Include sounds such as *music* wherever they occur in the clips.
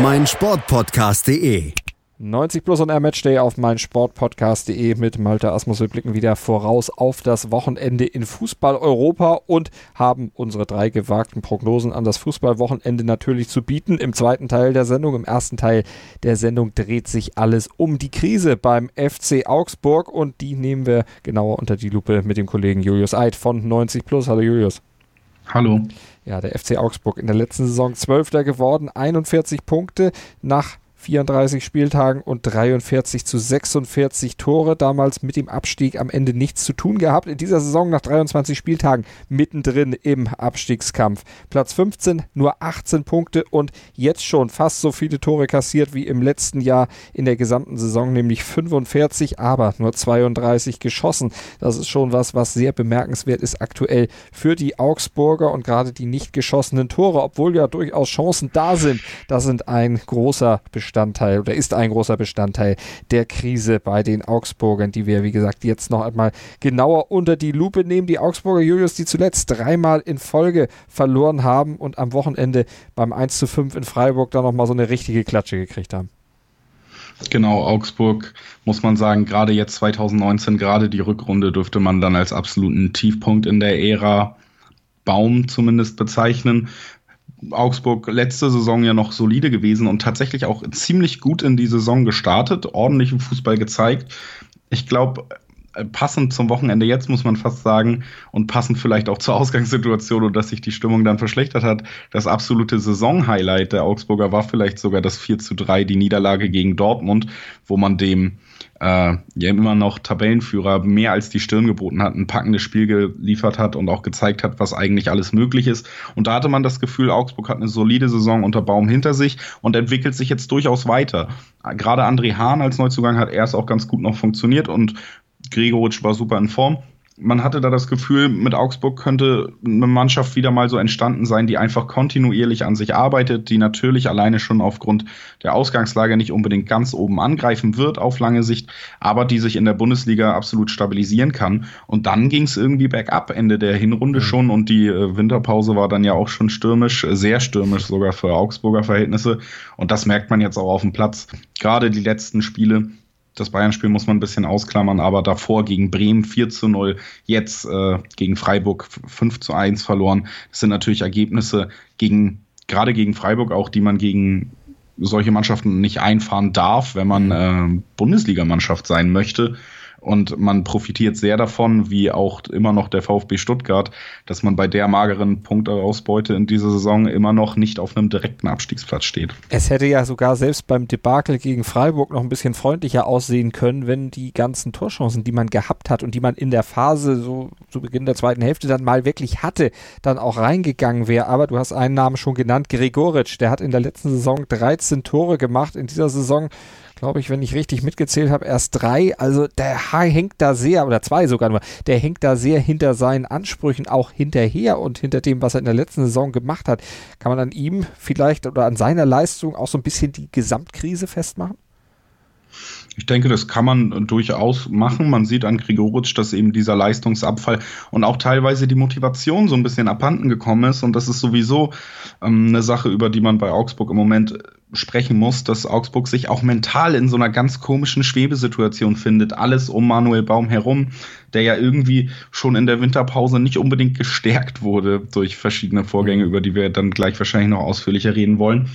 meinsportpodcast.de. 90 plus und Air Matchday auf mein Sportpodcast.de mit Malte Asmus. Wir blicken wieder voraus auf das Wochenende in Fußball Europa und haben unsere drei gewagten Prognosen an das Fußballwochenende natürlich zu bieten. Im zweiten Teil der Sendung, im ersten Teil der Sendung dreht sich alles um die Krise beim FC Augsburg und die nehmen wir genauer unter die Lupe mit dem Kollegen Julius Eid von 90 plus. Hallo Julius. Hallo. Ja, der FC Augsburg in der letzten Saison Zwölfter geworden, 41 Punkte nach 34 Spieltagen und 43 zu 46 Tore. Damals mit dem Abstieg am Ende nichts zu tun gehabt. In dieser Saison nach 23 Spieltagen mittendrin im Abstiegskampf. Platz 15, nur 18 Punkte und jetzt schon fast so viele Tore kassiert wie im letzten Jahr in der gesamten Saison, nämlich 45, aber nur 32 geschossen. Das ist schon was, was sehr bemerkenswert ist aktuell für die Augsburger und gerade die nicht geschossenen Tore, obwohl ja durchaus Chancen da sind. Das sind ein großer Bestandteil Bestandteil oder ist ein großer Bestandteil der Krise bei den Augsburgern, die wir, wie gesagt, jetzt noch einmal genauer unter die Lupe nehmen. Die Augsburger Julius, die zuletzt dreimal in Folge verloren haben und am Wochenende beim 1 zu 5 in Freiburg dann nochmal so eine richtige Klatsche gekriegt haben. Genau, Augsburg muss man sagen, gerade jetzt 2019, gerade die Rückrunde dürfte man dann als absoluten Tiefpunkt in der Ära Baum zumindest bezeichnen. Augsburg letzte Saison ja noch solide gewesen und tatsächlich auch ziemlich gut in die Saison gestartet, ordentlichen Fußball gezeigt. Ich glaube, passend zum Wochenende jetzt, muss man fast sagen, und passend vielleicht auch zur Ausgangssituation und dass sich die Stimmung dann verschlechtert hat, das absolute Saisonhighlight der Augsburger war vielleicht sogar das 4 zu 3, die Niederlage gegen Dortmund, wo man dem äh, ja immer noch Tabellenführer mehr als die Stirn geboten hat, ein packendes Spiel geliefert hat und auch gezeigt hat, was eigentlich alles möglich ist. Und da hatte man das Gefühl, Augsburg hat eine solide Saison unter Baum hinter sich und entwickelt sich jetzt durchaus weiter. Gerade André Hahn als Neuzugang hat erst auch ganz gut noch funktioniert und Gregoritsch war super in Form man hatte da das Gefühl, mit Augsburg könnte eine Mannschaft wieder mal so entstanden sein, die einfach kontinuierlich an sich arbeitet, die natürlich alleine schon aufgrund der Ausgangslage nicht unbedingt ganz oben angreifen wird auf lange Sicht, aber die sich in der Bundesliga absolut stabilisieren kann. Und dann ging es irgendwie bergab, Ende der Hinrunde mhm. schon und die äh, Winterpause war dann ja auch schon stürmisch, sehr stürmisch sogar für Augsburger Verhältnisse. Und das merkt man jetzt auch auf dem Platz. Gerade die letzten Spiele das Bayern-Spiel muss man ein bisschen ausklammern, aber davor gegen Bremen 4 zu 0, jetzt äh, gegen Freiburg 5 zu 1 verloren. Das sind natürlich Ergebnisse gegen, gerade gegen Freiburg auch, die man gegen solche Mannschaften nicht einfahren darf, wenn man äh, Bundesligamannschaft sein möchte. Und man profitiert sehr davon, wie auch immer noch der VfB Stuttgart, dass man bei der mageren Punkteausbeute in dieser Saison immer noch nicht auf einem direkten Abstiegsplatz steht. Es hätte ja sogar selbst beim Debakel gegen Freiburg noch ein bisschen freundlicher aussehen können, wenn die ganzen Torchancen, die man gehabt hat und die man in der Phase so zu Beginn der zweiten Hälfte dann mal wirklich hatte, dann auch reingegangen wäre. Aber du hast einen Namen schon genannt, Gregoritsch, der hat in der letzten Saison 13 Tore gemacht. In dieser Saison glaube ich, wenn ich richtig mitgezählt habe, erst drei. Also der hängt da sehr, oder zwei sogar nur, der hängt da sehr hinter seinen Ansprüchen auch hinterher und hinter dem, was er in der letzten Saison gemacht hat. Kann man an ihm vielleicht oder an seiner Leistung auch so ein bisschen die Gesamtkrise festmachen? Ich denke, das kann man durchaus machen. Man sieht an Grigoritsch, dass eben dieser Leistungsabfall und auch teilweise die Motivation so ein bisschen abhanden gekommen ist. Und das ist sowieso ähm, eine Sache, über die man bei Augsburg im Moment sprechen muss, dass Augsburg sich auch mental in so einer ganz komischen Schwebesituation findet. Alles um Manuel Baum herum, der ja irgendwie schon in der Winterpause nicht unbedingt gestärkt wurde durch verschiedene Vorgänge, über die wir dann gleich wahrscheinlich noch ausführlicher reden wollen.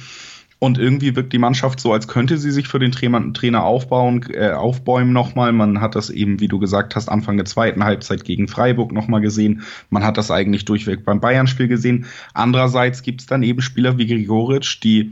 Und irgendwie wirkt die Mannschaft so, als könnte sie sich für den Trainer, aufbauen, äh, aufbäumen nochmal. Man hat das eben, wie du gesagt hast, Anfang der zweiten Halbzeit gegen Freiburg nochmal gesehen. Man hat das eigentlich durchweg beim Bayern-Spiel gesehen. Andererseits gibt es dann eben Spieler wie Grigoritsch, die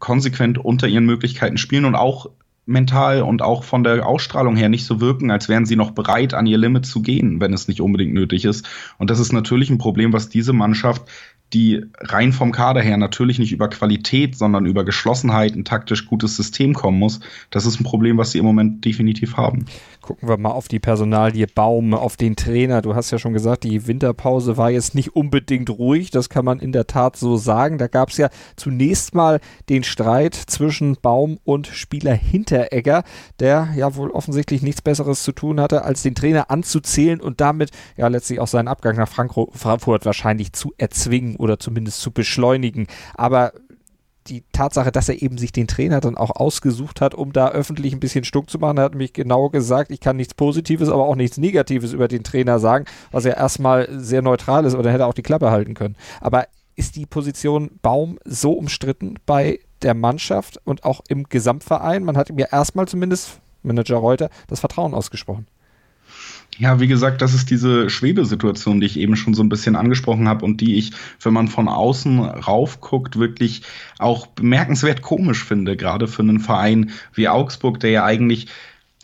konsequent unter ihren Möglichkeiten spielen und auch mental und auch von der Ausstrahlung her nicht so wirken, als wären sie noch bereit, an ihr Limit zu gehen, wenn es nicht unbedingt nötig ist. Und das ist natürlich ein Problem, was diese Mannschaft die rein vom Kader her natürlich nicht über Qualität, sondern über Geschlossenheit, ein taktisch gutes System kommen muss. Das ist ein Problem, was sie im Moment definitiv haben. Gucken wir mal auf die Personalie Baum, auf den Trainer. Du hast ja schon gesagt, die Winterpause war jetzt nicht unbedingt ruhig. Das kann man in der Tat so sagen. Da gab es ja zunächst mal den Streit zwischen Baum und Spieler Hinteregger, der ja wohl offensichtlich nichts Besseres zu tun hatte, als den Trainer anzuzählen und damit ja letztlich auch seinen Abgang nach Frankfurt wahrscheinlich zu erzwingen oder zumindest zu beschleunigen. Aber die Tatsache, dass er eben sich den Trainer dann auch ausgesucht hat, um da öffentlich ein bisschen stuck zu machen, er hat mich genau gesagt, ich kann nichts Positives, aber auch nichts Negatives über den Trainer sagen, was ja erstmal sehr neutral ist oder hätte auch die Klappe halten können. Aber ist die Position Baum so umstritten bei der Mannschaft und auch im Gesamtverein? Man hat ihm ja erstmal zumindest, Manager Reuter, das Vertrauen ausgesprochen. Ja, wie gesagt, das ist diese Schwebesituation, die ich eben schon so ein bisschen angesprochen habe und die ich, wenn man von außen raufguckt, wirklich auch bemerkenswert komisch finde, gerade für einen Verein wie Augsburg, der ja eigentlich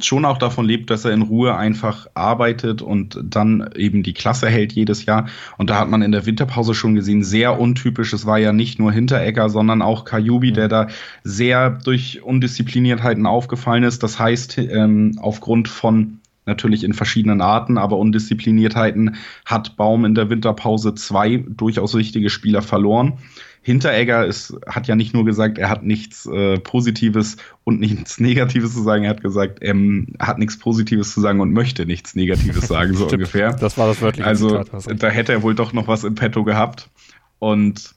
schon auch davon lebt, dass er in Ruhe einfach arbeitet und dann eben die Klasse hält jedes Jahr. Und da hat man in der Winterpause schon gesehen, sehr untypisch. Es war ja nicht nur Hinteregger, sondern auch Kajubi, der da sehr durch Undiszipliniertheiten aufgefallen ist. Das heißt, ähm, aufgrund von natürlich in verschiedenen Arten, aber Undiszipliniertheiten hat Baum in der Winterpause zwei durchaus wichtige Spieler verloren. Hinteregger ist, hat ja nicht nur gesagt, er hat nichts äh, Positives und nichts *laughs* Negatives zu sagen, er hat gesagt, er ähm, hat nichts Positives zu sagen und möchte nichts Negatives sagen, so *laughs* ungefähr. Das war das wörtliche Also da hätte er wohl doch noch was im Petto gehabt. Und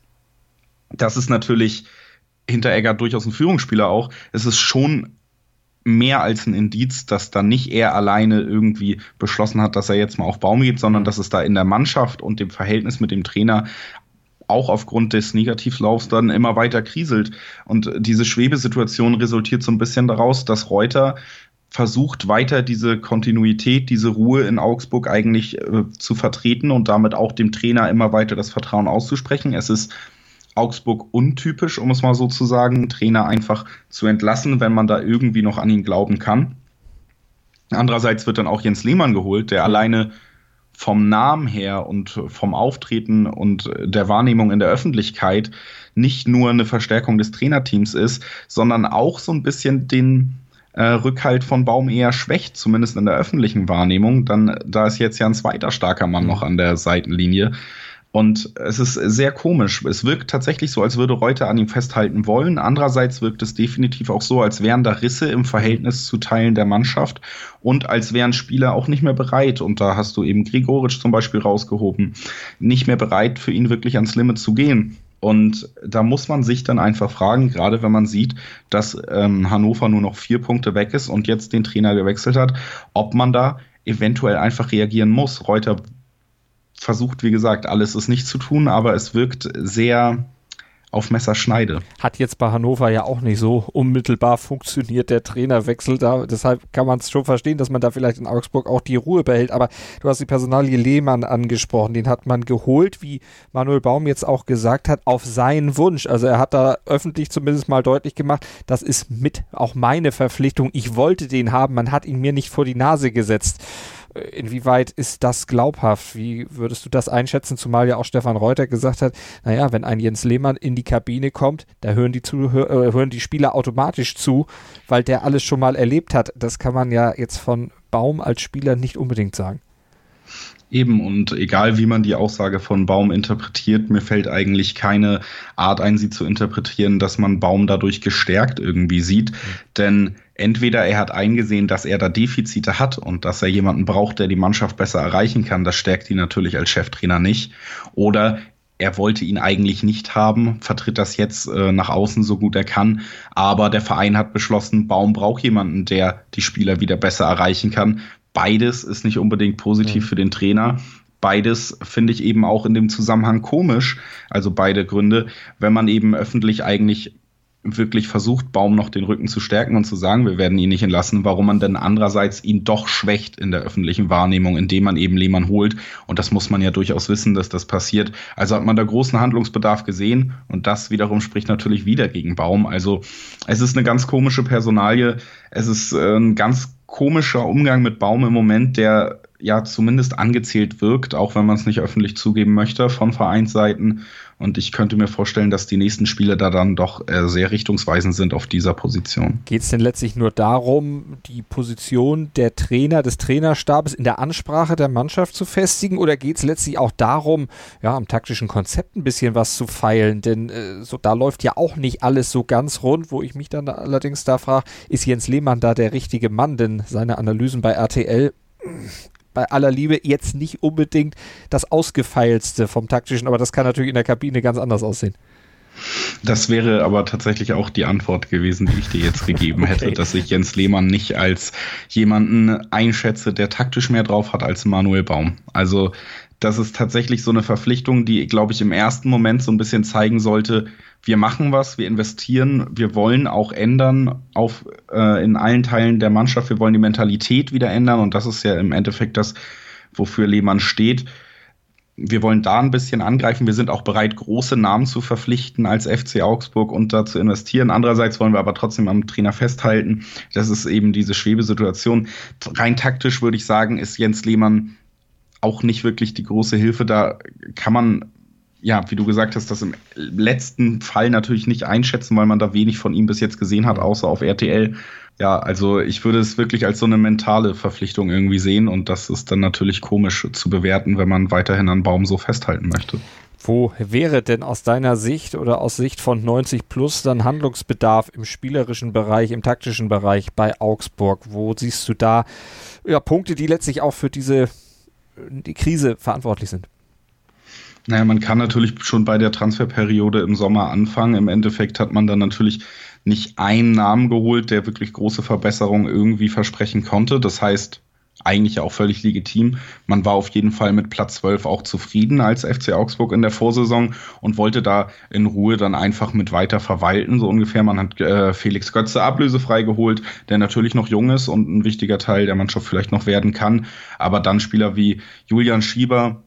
das ist natürlich Hinteregger durchaus ein Führungsspieler auch. Es ist schon mehr als ein Indiz, dass da nicht er alleine irgendwie beschlossen hat, dass er jetzt mal auf Baum geht, sondern mhm. dass es da in der Mannschaft und dem Verhältnis mit dem Trainer auch aufgrund des Negativlaufs dann immer weiter kriselt. Und diese Schwebesituation resultiert so ein bisschen daraus, dass Reuter versucht weiter diese Kontinuität, diese Ruhe in Augsburg eigentlich äh, zu vertreten und damit auch dem Trainer immer weiter das Vertrauen auszusprechen. Es ist Augsburg untypisch, um es mal so zu sagen, Trainer einfach zu entlassen, wenn man da irgendwie noch an ihn glauben kann. Andererseits wird dann auch Jens Lehmann geholt, der alleine vom Namen her und vom Auftreten und der Wahrnehmung in der Öffentlichkeit nicht nur eine Verstärkung des Trainerteams ist, sondern auch so ein bisschen den äh, Rückhalt von Baum eher schwächt, zumindest in der öffentlichen Wahrnehmung. Dann, da ist jetzt ja ein zweiter starker Mann noch an der Seitenlinie. Und es ist sehr komisch. Es wirkt tatsächlich so, als würde Reuter an ihm festhalten wollen. Andererseits wirkt es definitiv auch so, als wären da Risse im Verhältnis zu Teilen der Mannschaft und als wären Spieler auch nicht mehr bereit. Und da hast du eben Grigoric zum Beispiel rausgehoben, nicht mehr bereit, für ihn wirklich ans Limit zu gehen. Und da muss man sich dann einfach fragen, gerade wenn man sieht, dass ähm, Hannover nur noch vier Punkte weg ist und jetzt den Trainer gewechselt hat, ob man da eventuell einfach reagieren muss. Reuter versucht, wie gesagt, alles ist nicht zu tun, aber es wirkt sehr auf Messerschneide. Hat jetzt bei Hannover ja auch nicht so unmittelbar funktioniert, der Trainerwechsel da. Deshalb kann man es schon verstehen, dass man da vielleicht in Augsburg auch die Ruhe behält. Aber du hast die Personalie Lehmann angesprochen. Den hat man geholt, wie Manuel Baum jetzt auch gesagt hat, auf seinen Wunsch. Also er hat da öffentlich zumindest mal deutlich gemacht, das ist mit auch meine Verpflichtung. Ich wollte den haben, man hat ihn mir nicht vor die Nase gesetzt inwieweit ist das glaubhaft? Wie würdest du das einschätzen? Zumal ja auch Stefan Reuter gesagt hat, naja, wenn ein Jens Lehmann in die Kabine kommt, da hören die, zu, äh, hören die Spieler automatisch zu, weil der alles schon mal erlebt hat. Das kann man ja jetzt von Baum als Spieler nicht unbedingt sagen. Eben, und egal wie man die Aussage von Baum interpretiert, mir fällt eigentlich keine Art ein, sie zu interpretieren, dass man Baum dadurch gestärkt irgendwie sieht. Mhm. Denn entweder er hat eingesehen, dass er da Defizite hat und dass er jemanden braucht, der die Mannschaft besser erreichen kann. Das stärkt ihn natürlich als Cheftrainer nicht. Oder er wollte ihn eigentlich nicht haben, vertritt das jetzt äh, nach außen so gut er kann. Aber der Verein hat beschlossen, Baum braucht jemanden, der die Spieler wieder besser erreichen kann. Beides ist nicht unbedingt positiv ja. für den Trainer. Beides finde ich eben auch in dem Zusammenhang komisch, also beide Gründe, wenn man eben öffentlich eigentlich wirklich versucht, Baum noch den Rücken zu stärken und zu sagen, wir werden ihn nicht entlassen, warum man denn andererseits ihn doch schwächt in der öffentlichen Wahrnehmung, indem man eben Lehmann holt. Und das muss man ja durchaus wissen, dass das passiert. Also hat man da großen Handlungsbedarf gesehen und das wiederum spricht natürlich wieder gegen Baum. Also es ist eine ganz komische Personalie. Es ist äh, ein ganz komischer Umgang mit Baum im Moment, der ja zumindest angezählt wirkt, auch wenn man es nicht öffentlich zugeben möchte von Vereinsseiten. Und ich könnte mir vorstellen, dass die nächsten Spiele da dann doch äh, sehr richtungsweisend sind auf dieser Position. Geht es denn letztlich nur darum, die Position der Trainer, des Trainerstabes in der Ansprache der Mannschaft zu festigen? Oder geht es letztlich auch darum, ja, am taktischen Konzept ein bisschen was zu feilen? Denn äh, so, da läuft ja auch nicht alles so ganz rund, wo ich mich dann allerdings da frage, ist Jens Lehmann da der richtige Mann? Denn seine Analysen bei RTL bei aller Liebe jetzt nicht unbedingt das Ausgefeilste vom taktischen, aber das kann natürlich in der Kabine ganz anders aussehen. Das wäre aber tatsächlich auch die Antwort gewesen, die ich dir jetzt gegeben *laughs* okay. hätte, dass ich Jens Lehmann nicht als jemanden einschätze, der taktisch mehr drauf hat als Manuel Baum. Also das ist tatsächlich so eine Verpflichtung, die, glaube ich, im ersten Moment so ein bisschen zeigen sollte, wir machen was, wir investieren, wir wollen auch ändern auf, äh, in allen Teilen der Mannschaft, wir wollen die Mentalität wieder ändern und das ist ja im Endeffekt das, wofür Lehmann steht. Wir wollen da ein bisschen angreifen. Wir sind auch bereit, große Namen zu verpflichten als FC Augsburg und da zu investieren. Andererseits wollen wir aber trotzdem am Trainer festhalten. Das ist eben diese Schwebesituation. Rein taktisch würde ich sagen, ist Jens Lehmann auch nicht wirklich die große Hilfe. Da kann man ja, wie du gesagt hast, das im letzten Fall natürlich nicht einschätzen, weil man da wenig von ihm bis jetzt gesehen hat, außer auf RTL. Ja, also ich würde es wirklich als so eine mentale Verpflichtung irgendwie sehen und das ist dann natürlich komisch zu bewerten, wenn man weiterhin an Baum so festhalten möchte. Wo wäre denn aus deiner Sicht oder aus Sicht von 90 Plus dann Handlungsbedarf im spielerischen Bereich, im taktischen Bereich bei Augsburg? Wo siehst du da ja, Punkte, die letztlich auch für diese die Krise verantwortlich sind? Naja, man kann natürlich schon bei der Transferperiode im Sommer anfangen. Im Endeffekt hat man dann natürlich nicht einen Namen geholt, der wirklich große Verbesserungen irgendwie versprechen konnte. Das heißt, eigentlich auch völlig legitim. Man war auf jeden Fall mit Platz 12 auch zufrieden als FC Augsburg in der Vorsaison und wollte da in Ruhe dann einfach mit weiter verwalten, so ungefähr. Man hat äh, Felix Götze ablösefrei geholt, der natürlich noch jung ist und ein wichtiger Teil der Mannschaft vielleicht noch werden kann. Aber dann Spieler wie Julian Schieber,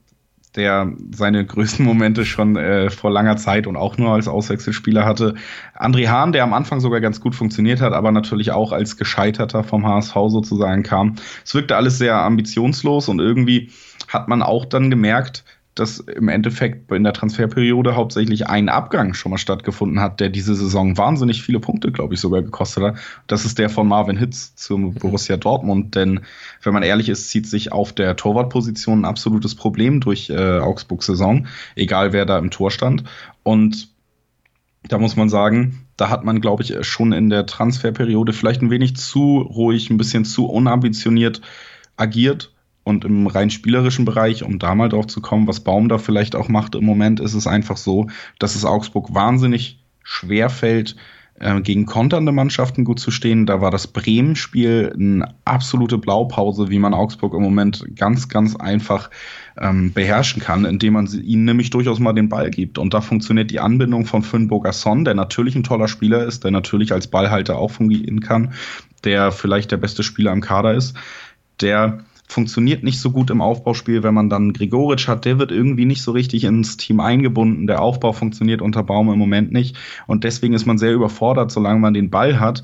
der seine größten Momente schon äh, vor langer Zeit und auch nur als Auswechselspieler hatte. André Hahn, der am Anfang sogar ganz gut funktioniert hat, aber natürlich auch als Gescheiterter vom HSV sozusagen kam. Es wirkte alles sehr ambitionslos und irgendwie hat man auch dann gemerkt, dass im Endeffekt in der Transferperiode hauptsächlich ein Abgang schon mal stattgefunden hat, der diese Saison wahnsinnig viele Punkte, glaube ich, sogar gekostet hat. Das ist der von Marvin Hitz zum mhm. Borussia Dortmund. Denn wenn man ehrlich ist, zieht sich auf der Torwartposition ein absolutes Problem durch äh, Augsburgs Saison, egal wer da im Tor stand. Und da muss man sagen, da hat man, glaube ich, schon in der Transferperiode vielleicht ein wenig zu ruhig, ein bisschen zu unambitioniert agiert und im rein spielerischen Bereich, um da mal drauf zu kommen, was Baum da vielleicht auch macht im Moment, ist es einfach so, dass es Augsburg wahnsinnig schwer fällt, äh, gegen konternde Mannschaften gut zu stehen. Da war das Bremen-Spiel eine absolute Blaupause, wie man Augsburg im Moment ganz, ganz einfach ähm, beherrschen kann, indem man ihnen nämlich durchaus mal den Ball gibt. Und da funktioniert die Anbindung von Finn Bogasson, der natürlich ein toller Spieler ist, der natürlich als Ballhalter auch fungieren kann, der vielleicht der beste Spieler im Kader ist, der funktioniert nicht so gut im Aufbauspiel, wenn man dann Grigoric hat, der wird irgendwie nicht so richtig ins Team eingebunden. Der Aufbau funktioniert unter Baum im Moment nicht. Und deswegen ist man sehr überfordert, solange man den Ball hat.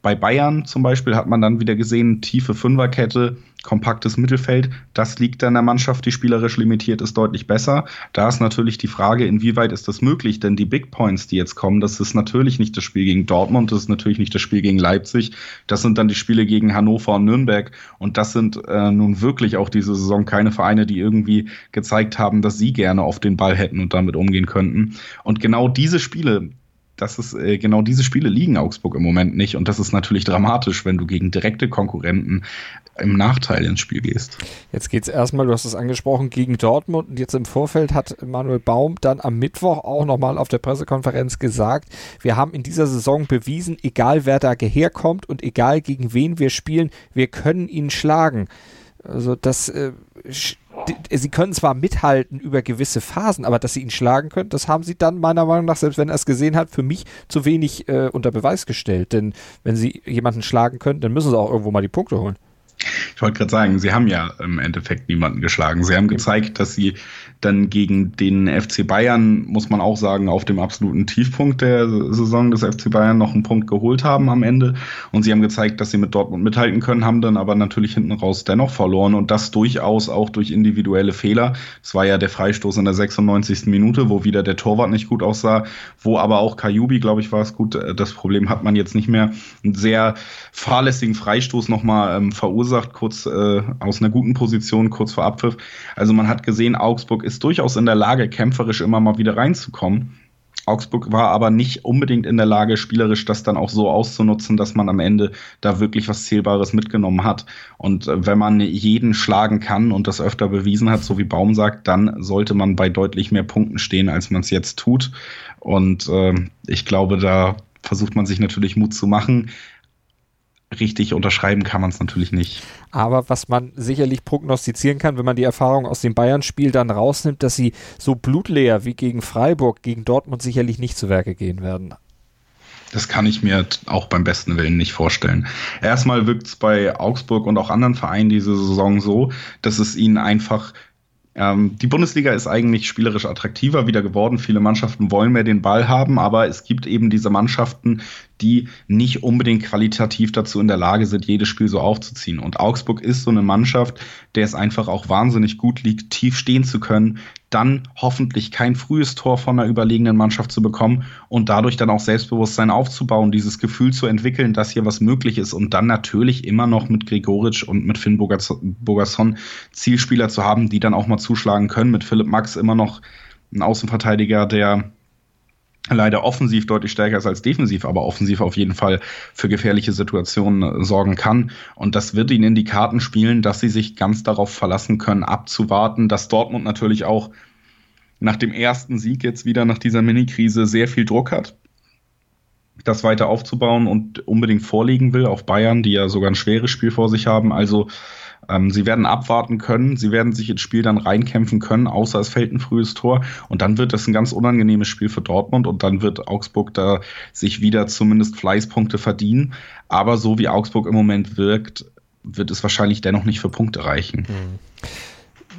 Bei Bayern zum Beispiel hat man dann wieder gesehen, tiefe Fünferkette, kompaktes Mittelfeld. Das liegt dann der Mannschaft, die spielerisch limitiert ist, deutlich besser. Da ist natürlich die Frage, inwieweit ist das möglich? Denn die Big Points, die jetzt kommen, das ist natürlich nicht das Spiel gegen Dortmund, das ist natürlich nicht das Spiel gegen Leipzig. Das sind dann die Spiele gegen Hannover und Nürnberg. Und das sind äh, nun wirklich auch diese Saison keine Vereine, die irgendwie gezeigt haben, dass sie gerne auf den Ball hätten und damit umgehen könnten. Und genau diese Spiele, das ist äh, genau diese Spiele liegen Augsburg im Moment nicht und das ist natürlich dramatisch, wenn du gegen direkte Konkurrenten im Nachteil ins Spiel gehst. Jetzt geht es erstmal, du hast es angesprochen, gegen Dortmund und jetzt im Vorfeld hat Manuel Baum dann am Mittwoch auch nochmal auf der Pressekonferenz gesagt, wir haben in dieser Saison bewiesen, egal wer da herkommt und egal gegen wen wir spielen, wir können ihn schlagen. Also das äh, sie können zwar mithalten über gewisse Phasen, aber dass sie ihn schlagen können, das haben sie dann meiner Meinung nach, selbst wenn er es gesehen hat, für mich zu wenig äh, unter Beweis gestellt. Denn wenn sie jemanden schlagen können, dann müssen sie auch irgendwo mal die Punkte holen. Ich wollte gerade sagen, sie haben ja im Endeffekt niemanden geschlagen. Sie haben gezeigt, dass sie Dann gegen den FC Bayern muss man auch sagen, auf dem absoluten Tiefpunkt der Saison des FC Bayern noch einen Punkt geholt haben am Ende. Und sie haben gezeigt, dass sie mit Dortmund mithalten können, haben dann aber natürlich hinten raus dennoch verloren und das durchaus auch durch individuelle Fehler. Es war ja der Freistoß in der 96. Minute, wo wieder der Torwart nicht gut aussah, wo aber auch Kajubi, glaube ich, war es gut. Das Problem hat man jetzt nicht mehr. Einen sehr fahrlässigen Freistoß nochmal ähm, verursacht, kurz äh, aus einer guten Position, kurz vor Abpfiff. Also man hat gesehen, Augsburg ist durchaus in der Lage, kämpferisch immer mal wieder reinzukommen. Augsburg war aber nicht unbedingt in der Lage, spielerisch das dann auch so auszunutzen, dass man am Ende da wirklich was Zählbares mitgenommen hat. Und äh, wenn man jeden schlagen kann und das öfter bewiesen hat, so wie Baum sagt, dann sollte man bei deutlich mehr Punkten stehen, als man es jetzt tut. Und äh, ich glaube, da versucht man sich natürlich Mut zu machen richtig unterschreiben kann man es natürlich nicht. Aber was man sicherlich prognostizieren kann, wenn man die Erfahrung aus dem Bayern-Spiel dann rausnimmt, dass sie so blutleer wie gegen Freiburg, gegen Dortmund sicherlich nicht zu Werke gehen werden. Das kann ich mir auch beim besten Willen nicht vorstellen. Erstmal wirkt es bei Augsburg und auch anderen Vereinen diese Saison so, dass es ihnen einfach ähm, die Bundesliga ist eigentlich spielerisch attraktiver wieder geworden. Viele Mannschaften wollen mehr den Ball haben, aber es gibt eben diese Mannschaften, die nicht unbedingt qualitativ dazu in der Lage sind, jedes Spiel so aufzuziehen. Und Augsburg ist so eine Mannschaft, der es einfach auch wahnsinnig gut liegt, tief stehen zu können, dann hoffentlich kein frühes Tor von einer überlegenen Mannschaft zu bekommen und dadurch dann auch Selbstbewusstsein aufzubauen, dieses Gefühl zu entwickeln, dass hier was möglich ist und dann natürlich immer noch mit Gregoritsch und mit Finn Bogasson Zielspieler zu haben, die dann auch mal zuschlagen können. Mit Philipp Max immer noch ein Außenverteidiger, der leider offensiv deutlich stärker ist als defensiv, aber offensiv auf jeden Fall für gefährliche Situationen äh, sorgen kann. Und das wird ihnen in die Karten spielen, dass sie sich ganz darauf verlassen können, abzuwarten, dass Dortmund natürlich auch nach dem ersten Sieg jetzt wieder nach dieser Mini-Krise sehr viel Druck hat, das weiter aufzubauen und unbedingt vorlegen will auf Bayern, die ja sogar ein schweres Spiel vor sich haben. Also ähm, sie werden abwarten können, sie werden sich ins Spiel dann reinkämpfen können, außer es fällt ein frühes Tor. Und dann wird das ein ganz unangenehmes Spiel für Dortmund und dann wird Augsburg da sich wieder zumindest Fleißpunkte verdienen. Aber so wie Augsburg im Moment wirkt, wird es wahrscheinlich dennoch nicht für Punkte reichen. Mhm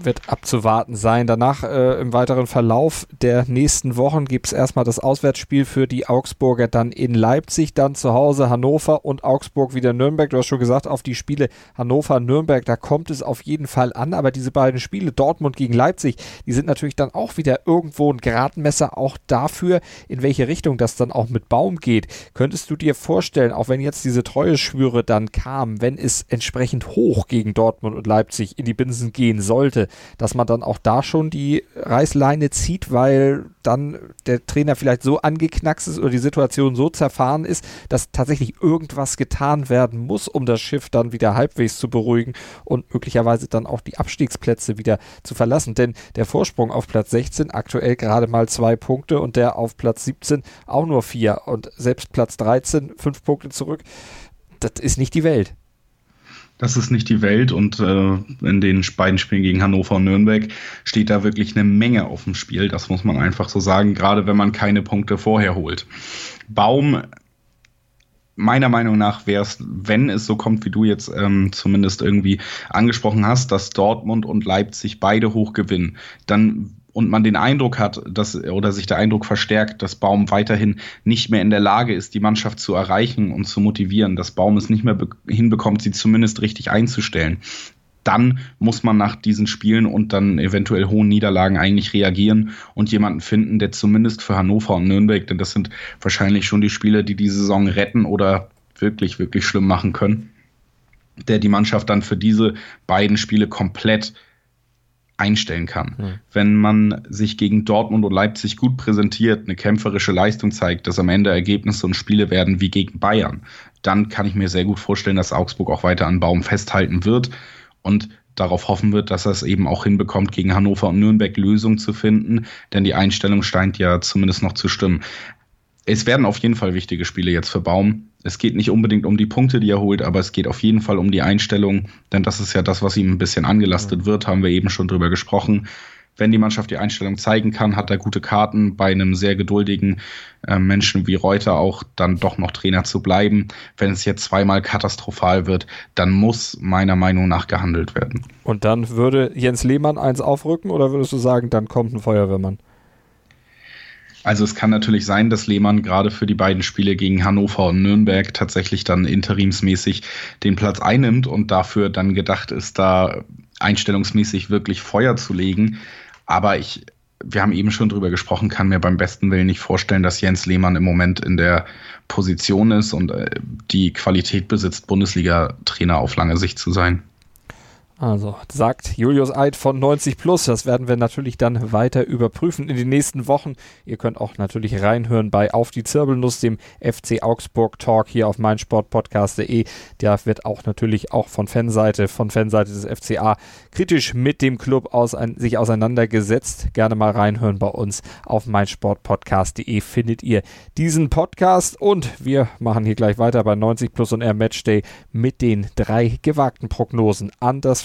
wird abzuwarten sein. Danach äh, im weiteren Verlauf der nächsten Wochen gibt es erstmal das Auswärtsspiel für die Augsburger dann in Leipzig, dann zu Hause Hannover und Augsburg wieder Nürnberg. Du hast schon gesagt, auf die Spiele Hannover-Nürnberg, da kommt es auf jeden Fall an, aber diese beiden Spiele, Dortmund gegen Leipzig, die sind natürlich dann auch wieder irgendwo ein Gradmesser auch dafür, in welche Richtung das dann auch mit Baum geht. Könntest du dir vorstellen, auch wenn jetzt diese Treue-Schwüre dann kam, wenn es entsprechend hoch gegen Dortmund und Leipzig in die Binsen gehen sollte, dass man dann auch da schon die Reißleine zieht, weil dann der Trainer vielleicht so angeknackst ist oder die Situation so zerfahren ist, dass tatsächlich irgendwas getan werden muss, um das Schiff dann wieder halbwegs zu beruhigen und möglicherweise dann auch die Abstiegsplätze wieder zu verlassen. Denn der Vorsprung auf Platz 16 aktuell gerade mal zwei Punkte und der auf Platz 17 auch nur vier und selbst Platz 13 fünf Punkte zurück. Das ist nicht die Welt. Das ist nicht die Welt und äh, in den beiden Spielen gegen Hannover und Nürnberg steht da wirklich eine Menge auf dem Spiel. Das muss man einfach so sagen, gerade wenn man keine Punkte vorher holt. Baum, meiner Meinung nach wäre es, wenn es so kommt, wie du jetzt ähm, zumindest irgendwie angesprochen hast, dass Dortmund und Leipzig beide hoch gewinnen, dann und man den Eindruck hat, dass oder sich der Eindruck verstärkt, dass Baum weiterhin nicht mehr in der Lage ist, die Mannschaft zu erreichen und zu motivieren, dass Baum es nicht mehr hinbekommt, sie zumindest richtig einzustellen, dann muss man nach diesen Spielen und dann eventuell hohen Niederlagen eigentlich reagieren und jemanden finden, der zumindest für Hannover und Nürnberg, denn das sind wahrscheinlich schon die Spiele, die die Saison retten oder wirklich, wirklich schlimm machen können, der die Mannschaft dann für diese beiden Spiele komplett einstellen kann. Mhm. Wenn man sich gegen Dortmund und Leipzig gut präsentiert, eine kämpferische Leistung zeigt, dass am Ende Ergebnisse und Spiele werden wie gegen Bayern, dann kann ich mir sehr gut vorstellen, dass Augsburg auch weiter an Baum festhalten wird und darauf hoffen wird, dass er es eben auch hinbekommt, gegen Hannover und Nürnberg Lösungen zu finden, denn die Einstellung scheint ja zumindest noch zu stimmen. Es werden auf jeden Fall wichtige Spiele jetzt für Baum es geht nicht unbedingt um die Punkte, die er holt, aber es geht auf jeden Fall um die Einstellung, denn das ist ja das, was ihm ein bisschen angelastet wird, haben wir eben schon drüber gesprochen. wenn die Mannschaft die Einstellung zeigen kann, hat er gute Karten, bei einem sehr geduldigen äh, Menschen wie Reuter auch dann doch noch Trainer zu bleiben. Wenn es jetzt zweimal katastrophal wird, dann muss meiner Meinung nach gehandelt werden. Und dann würde Jens Lehmann eins aufrücken oder würdest du sagen, dann kommt ein Feuerwehrmann? Also es kann natürlich sein, dass Lehmann gerade für die beiden Spiele gegen Hannover und Nürnberg tatsächlich dann interimsmäßig den Platz einnimmt und dafür dann gedacht ist, da einstellungsmäßig wirklich Feuer zu legen. Aber ich, wir haben eben schon drüber gesprochen, kann mir beim besten Willen nicht vorstellen, dass Jens Lehmann im Moment in der Position ist und äh, die Qualität besitzt, Bundesliga-Trainer auf lange Sicht zu sein. Also sagt Julius Eid von 90 Plus. Das werden wir natürlich dann weiter überprüfen in den nächsten Wochen. Ihr könnt auch natürlich reinhören bei Auf die Zirbelnuss, dem FC Augsburg Talk hier auf meinsportpodcast.de. Der wird auch natürlich auch von Fanseite, von Fanseite des FCA kritisch mit dem Club aus, ein, sich auseinandergesetzt. Gerne mal reinhören bei uns auf meinsportpodcast.de findet ihr diesen Podcast und wir machen hier gleich weiter bei 90 Plus und Air Matchday mit den drei gewagten Prognosen an das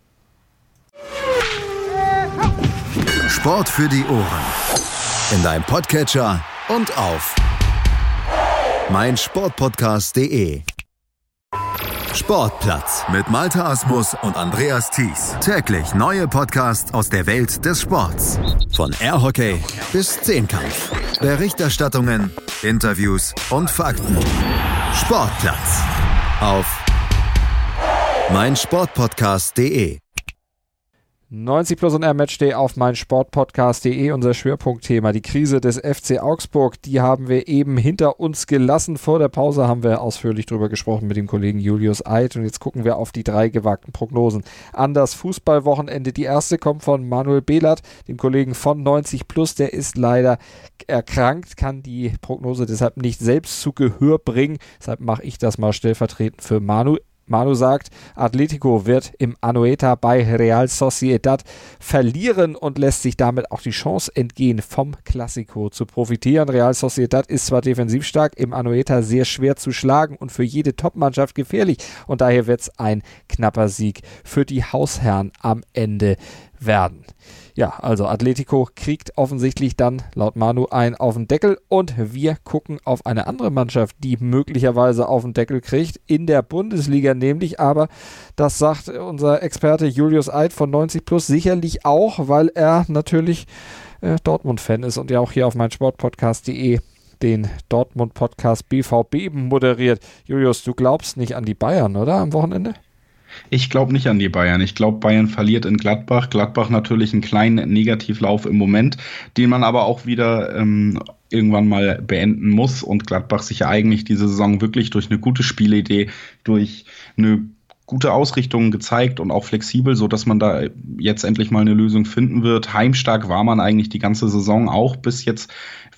Sport für die Ohren. In deinem Podcatcher und auf meinsportpodcast.de. Sportplatz mit Malta Asmus und Andreas Thies. Täglich neue Podcasts aus der Welt des Sports. Von Airhockey bis Zehnkampf. Berichterstattungen, Interviews und Fakten. Sportplatz auf meinsportpodcast.de. 90 Plus und R Matchday auf mein Sportpodcast.de, unser Schwerpunktthema. Die Krise des FC Augsburg, die haben wir eben hinter uns gelassen. Vor der Pause haben wir ausführlich darüber gesprochen mit dem Kollegen Julius Eid. Und jetzt gucken wir auf die drei gewagten Prognosen. An das Fußballwochenende. Die erste kommt von Manuel Behlert, dem Kollegen von 90 Plus. Der ist leider erkrankt, kann die Prognose deshalb nicht selbst zu Gehör bringen. Deshalb mache ich das mal stellvertretend für Manu. Manu sagt, Atletico wird im Anoeta bei Real Sociedad verlieren und lässt sich damit auch die Chance entgehen, vom Classico zu profitieren. Real Sociedad ist zwar defensiv stark, im Anoeta sehr schwer zu schlagen und für jede Topmannschaft gefährlich und daher wird es ein knapper Sieg für die Hausherren am Ende werden. Ja, also Atletico kriegt offensichtlich dann laut Manu ein auf den Deckel und wir gucken auf eine andere Mannschaft, die möglicherweise auf den Deckel kriegt, in der Bundesliga nämlich, aber das sagt unser Experte Julius Eid von 90 Plus sicherlich auch, weil er natürlich äh, Dortmund-Fan ist und ja auch hier auf meinsportpodcast.de den Dortmund-Podcast BVB moderiert. Julius, du glaubst nicht an die Bayern, oder? Am Wochenende? Ich glaube nicht an die Bayern. Ich glaube, Bayern verliert in Gladbach. Gladbach natürlich einen kleinen Negativlauf im Moment, den man aber auch wieder ähm, irgendwann mal beenden muss und Gladbach sich ja eigentlich diese Saison wirklich durch eine gute Spielidee, durch eine gute Ausrichtung gezeigt und auch flexibel, so dass man da jetzt endlich mal eine Lösung finden wird. Heimstark war man eigentlich die ganze Saison auch bis jetzt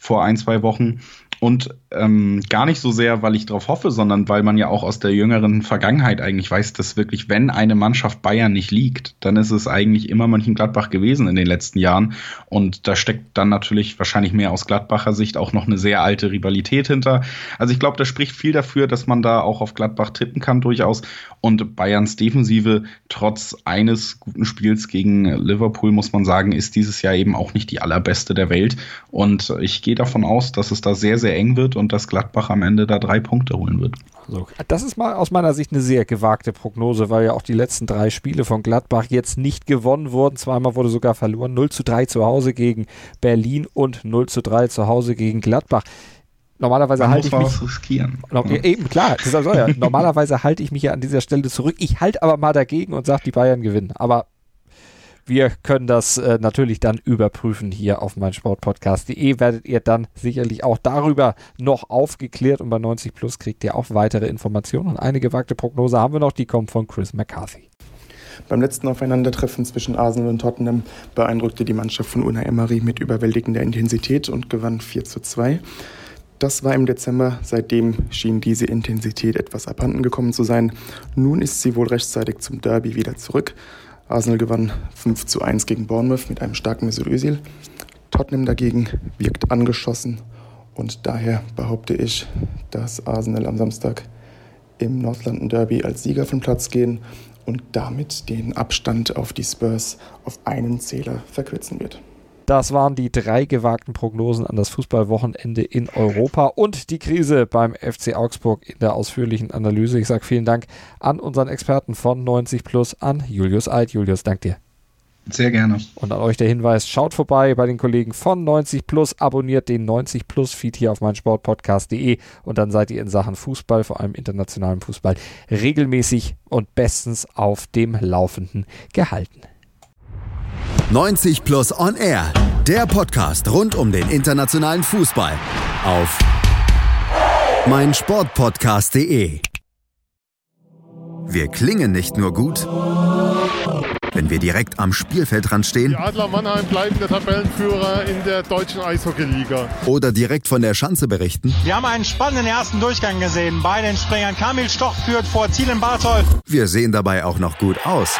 vor ein, zwei Wochen. Und ähm, gar nicht so sehr, weil ich darauf hoffe, sondern weil man ja auch aus der jüngeren Vergangenheit eigentlich weiß, dass wirklich, wenn eine Mannschaft Bayern nicht liegt, dann ist es eigentlich immer Mönchengladbach gewesen in den letzten Jahren. Und da steckt dann natürlich wahrscheinlich mehr aus Gladbacher Sicht auch noch eine sehr alte Rivalität hinter. Also ich glaube, da spricht viel dafür, dass man da auch auf Gladbach tippen kann durchaus. Und Bayerns Defensive, trotz eines guten Spiels gegen Liverpool, muss man sagen, ist dieses Jahr eben auch nicht die allerbeste der Welt. Und ich gehe davon aus, dass es da sehr, sehr eng wird und dass Gladbach am Ende da drei Punkte holen wird. Also, das ist mal aus meiner Sicht eine sehr gewagte Prognose, weil ja auch die letzten drei Spiele von Gladbach jetzt nicht gewonnen wurden. Zweimal wurde sogar verloren. 0 zu 3 zu Hause gegen Berlin und 0 zu 3 zu Hause gegen Gladbach. Normalerweise halte ich mich. Riskieren. Eben, klar, das soll ja. *laughs* Normalerweise halte ich mich ja an dieser Stelle zurück. Ich halte aber mal dagegen und sage, die Bayern gewinnen. Aber wir können das äh, natürlich dann überprüfen hier auf meinsportpodcast.de. Werdet ihr dann sicherlich auch darüber noch aufgeklärt und bei 90 Plus kriegt ihr auch weitere Informationen. Und eine gewagte Prognose haben wir noch, die kommt von Chris McCarthy. Beim letzten Aufeinandertreffen zwischen Arsenal und Tottenham beeindruckte die Mannschaft von Una Emery mit überwältigender Intensität und gewann 4 zu 2. Das war im Dezember, seitdem schien diese Intensität etwas abhanden gekommen zu sein. Nun ist sie wohl rechtzeitig zum Derby wieder zurück. Arsenal gewann 5 zu 1 gegen Bournemouth mit einem starken Mesut Özil. Tottenham dagegen wirkt angeschossen und daher behaupte ich, dass Arsenal am Samstag im North London Derby als Sieger vom Platz gehen und damit den Abstand auf die Spurs auf einen Zähler verkürzen wird. Das waren die drei gewagten Prognosen an das Fußballwochenende in Europa und die Krise beim FC Augsburg in der ausführlichen Analyse. Ich sage vielen Dank an unseren Experten von 90 Plus, an Julius Eid. Julius, dank dir. Sehr gerne. Und an euch der Hinweis, schaut vorbei bei den Kollegen von 90 Plus, abonniert den 90 Plus Feed hier auf meinsportpodcast.de und dann seid ihr in Sachen Fußball, vor allem internationalem Fußball, regelmäßig und bestens auf dem Laufenden gehalten. 90 Plus On Air, der Podcast rund um den internationalen Fußball auf meinsportpodcast.de. Wir klingen nicht nur gut, wenn wir direkt am Spielfeldrand stehen. Die Adler Mannheim bleiben der Tabellenführer in der deutschen Eishockeyliga. Oder direkt von der Schanze berichten. Wir haben einen spannenden ersten Durchgang gesehen. Bei den Springern Kamil Stoch führt vor Ziel in Bartol. Wir sehen dabei auch noch gut aus.